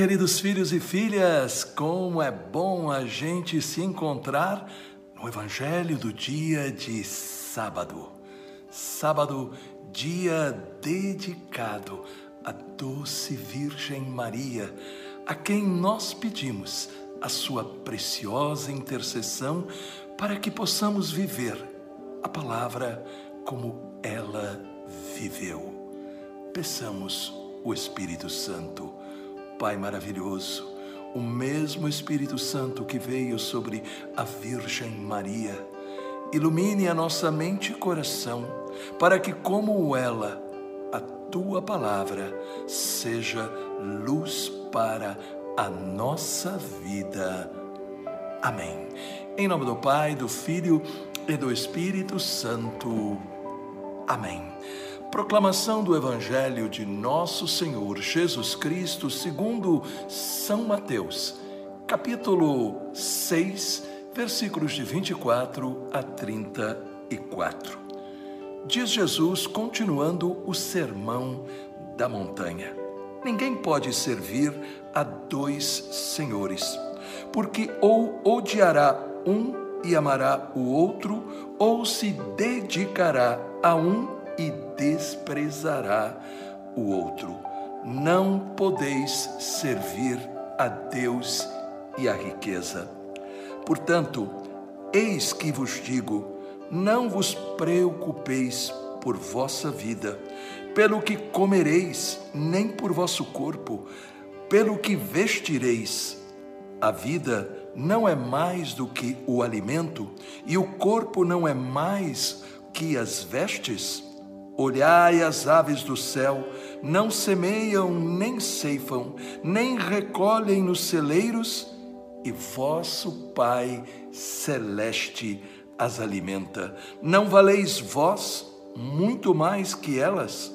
queridos filhos e filhas, como é bom a gente se encontrar no Evangelho do dia de sábado. Sábado, dia dedicado à doce Virgem Maria, a quem nós pedimos a sua preciosa intercessão para que possamos viver a palavra como ela viveu. Peçamos o Espírito Santo Pai maravilhoso, o mesmo Espírito Santo que veio sobre a Virgem Maria, ilumine a nossa mente e coração, para que, como ela, a tua palavra seja luz para a nossa vida. Amém. Em nome do Pai, do Filho e do Espírito Santo. Amém. Proclamação do Evangelho de Nosso Senhor Jesus Cristo, segundo São Mateus, capítulo 6, versículos de 24 a 34. Diz Jesus, continuando o sermão da montanha: Ninguém pode servir a dois senhores, porque ou odiará um e amará o outro, ou se dedicará a um e desprezará o outro. Não podeis servir a Deus e a riqueza. Portanto, eis que vos digo: não vos preocupeis por vossa vida, pelo que comereis, nem por vosso corpo, pelo que vestireis. A vida não é mais do que o alimento, e o corpo não é mais que as vestes? Olhai as aves do céu, não semeiam, nem ceifam, nem recolhem nos celeiros, e vosso Pai celeste as alimenta. Não valeis vós muito mais que elas?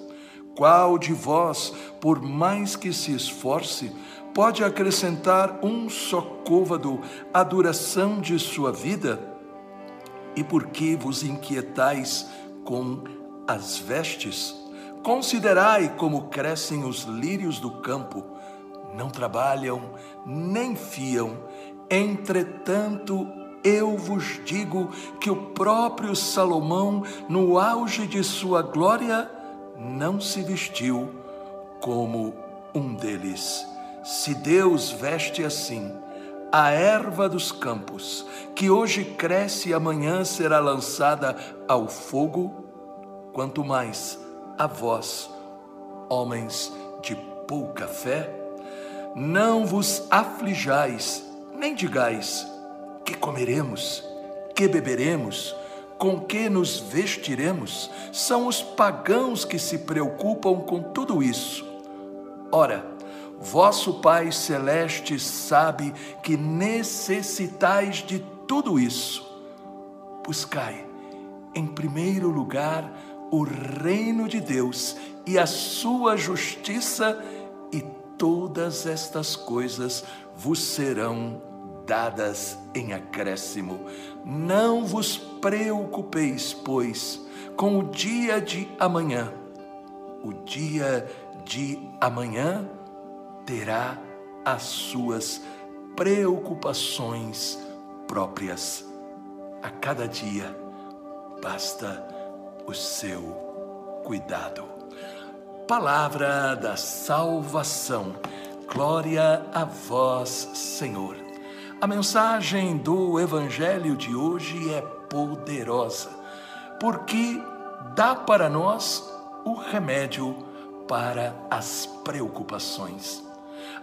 Qual de vós, por mais que se esforce, pode acrescentar um só côvado à duração de sua vida? E por que vos inquietais com as vestes, considerai como crescem os lírios do campo, não trabalham nem fiam, entretanto eu vos digo que o próprio Salomão, no auge de sua glória, não se vestiu como um deles. Se Deus veste assim a erva dos campos, que hoje cresce e amanhã será lançada ao fogo, quanto mais a vós, homens de pouca fé, não vos aflijais, nem digais que comeremos, que beberemos, com que nos vestiremos. São os pagãos que se preocupam com tudo isso. Ora, vosso Pai Celeste sabe que necessitais de tudo isso. Buscai, em primeiro lugar, o reino de Deus e a sua justiça, e todas estas coisas vos serão dadas em acréscimo. Não vos preocupeis, pois, com o dia de amanhã. O dia de amanhã terá as suas preocupações próprias. A cada dia basta o seu cuidado. Palavra da salvação. Glória a vós, Senhor. A mensagem do Evangelho de hoje é poderosa, porque dá para nós o remédio para as preocupações.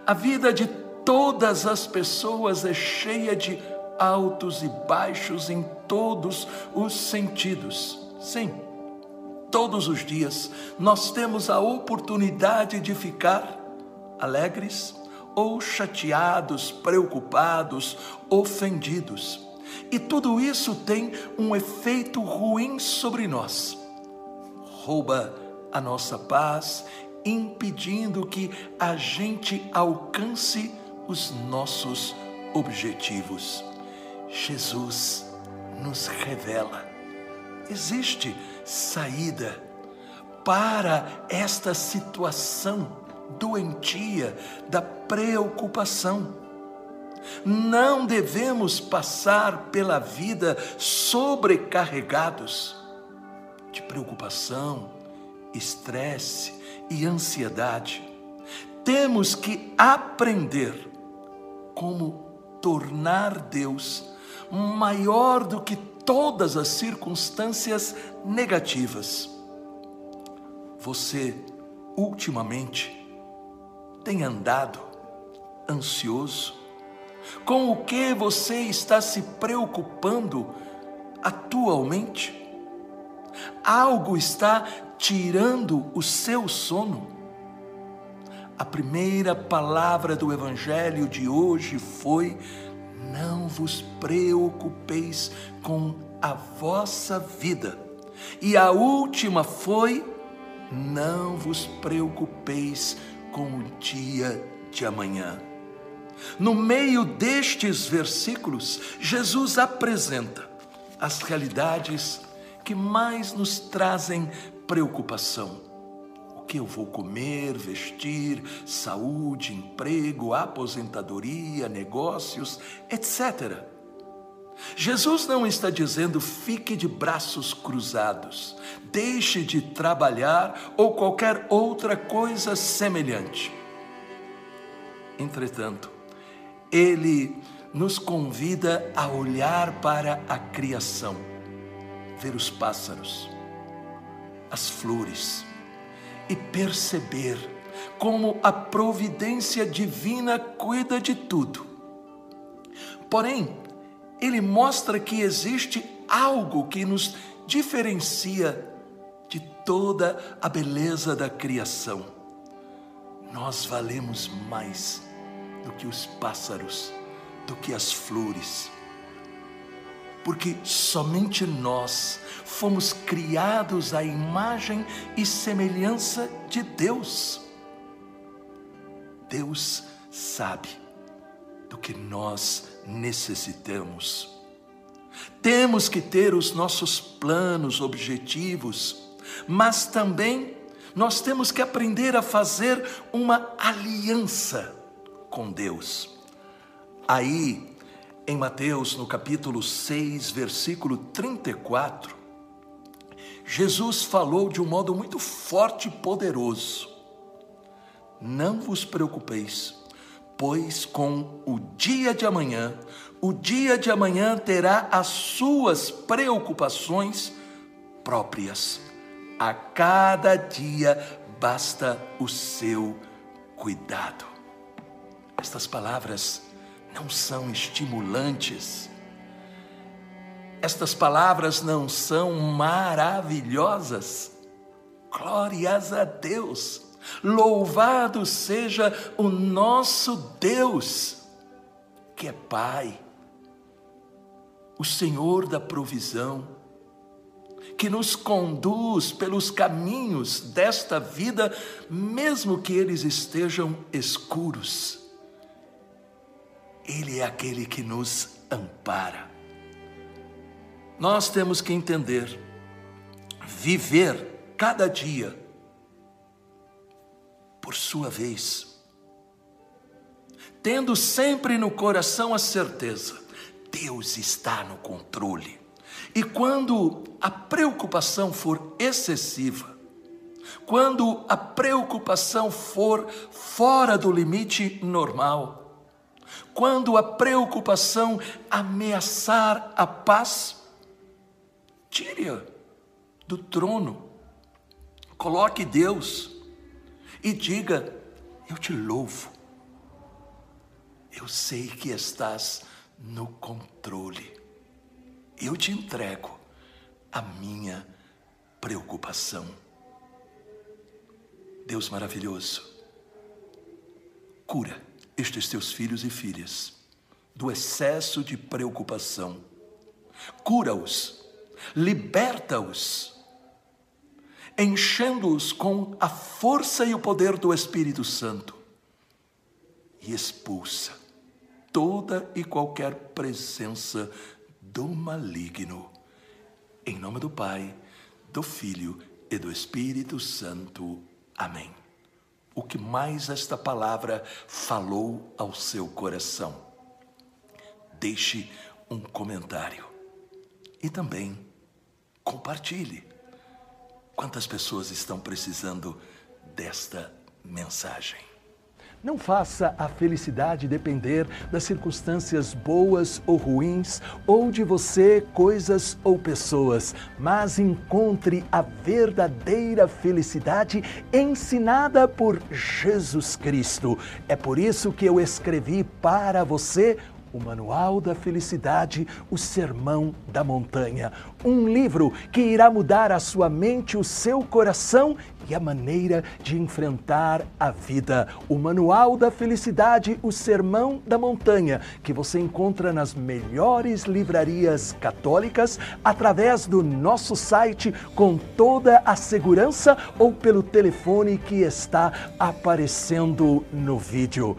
A vida de todas as pessoas é cheia de altos e baixos em todos os sentidos. Sim, todos os dias, nós temos a oportunidade de ficar alegres ou chateados, preocupados, ofendidos. E tudo isso tem um efeito ruim sobre nós. Rouba a nossa paz, impedindo que a gente alcance os nossos objetivos. Jesus nos revela existe saída para esta situação doentia da preocupação. Não devemos passar pela vida sobrecarregados de preocupação, estresse e ansiedade. Temos que aprender como tornar Deus maior do que todas as circunstâncias negativas. Você, ultimamente, tem andado ansioso? Com o que você está se preocupando atualmente? Algo está tirando o seu sono? A primeira palavra do Evangelho de hoje foi: Não vos preocupeis com a vossa vida. E a última foi: Não vos preocupeis com o dia de amanhã. No meio destes versículos, Jesus apresenta as realidades que mais nos trazem preocupação. O que eu vou comer, vestir, saúde, emprego, aposentadoria, negócios, etc. Jesus não está dizendo fique de braços cruzados, deixe de trabalhar ou qualquer outra coisa semelhante. Entretanto, ele nos convida a olhar para a criação, ver os pássaros, as flores e perceber como a providência divina cuida de tudo. Porém, ele mostra que existe algo que nos diferencia de toda a beleza da criação. Nós valemos mais do que os pássaros, do que as flores. Porque somente nós fomos criados à imagem e semelhança de Deus. Deus sabe do que nós necessitamos. Temos que ter os nossos planos, objetivos, mas também nós temos que aprender a fazer uma aliança com Deus. Aí, em Mateus, no capítulo 6, versículo 34, Jesus falou de um modo muito forte e poderoso: Não vos preocupeis, pois com o dia de amanhã, o dia de amanhã terá as suas preocupações próprias. A cada dia basta o seu cuidado. Estas palavras não são estimulantes. Estas palavras não são maravilhosas. Glórias a Deus. Louvado seja o nosso Deus, que é Pai, o Senhor da provisão, que nos conduz pelos caminhos desta vida, mesmo que eles estejam escuros ele é aquele que nos ampara. Nós temos que entender, viver cada dia por sua vez, tendo sempre no coração a certeza: Deus está no controle. E quando a preocupação for excessiva, quando a preocupação for fora do limite normal, quando a preocupação ameaçar a paz, tire-a do trono, coloque Deus e diga: Eu te louvo, eu sei que estás no controle, eu te entrego a minha preocupação. Deus maravilhoso, cura estes teus filhos e filhas do excesso de preocupação. Cura-os, liberta-os, enchendo-os com a força e o poder do Espírito Santo e expulsa toda e qualquer presença do maligno. Em nome do Pai, do Filho e do Espírito Santo. Amém. O que mais esta palavra falou ao seu coração. Deixe um comentário e também compartilhe. Quantas pessoas estão precisando desta mensagem? Não faça a felicidade depender das circunstâncias boas ou ruins, ou de você, coisas ou pessoas, mas encontre a verdadeira felicidade ensinada por Jesus Cristo. É por isso que eu escrevi para você o Manual da Felicidade, o Sermão da Montanha. Um livro que irá mudar a sua mente, o seu coração e a maneira de enfrentar a vida. O Manual da Felicidade, o Sermão da Montanha, que você encontra nas melhores livrarias católicas, através do nosso site, com toda a segurança ou pelo telefone que está aparecendo no vídeo.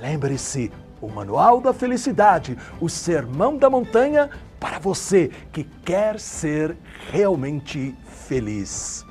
Lembre-se, o Manual da Felicidade, o Sermão da Montanha, para você que quer ser realmente feliz.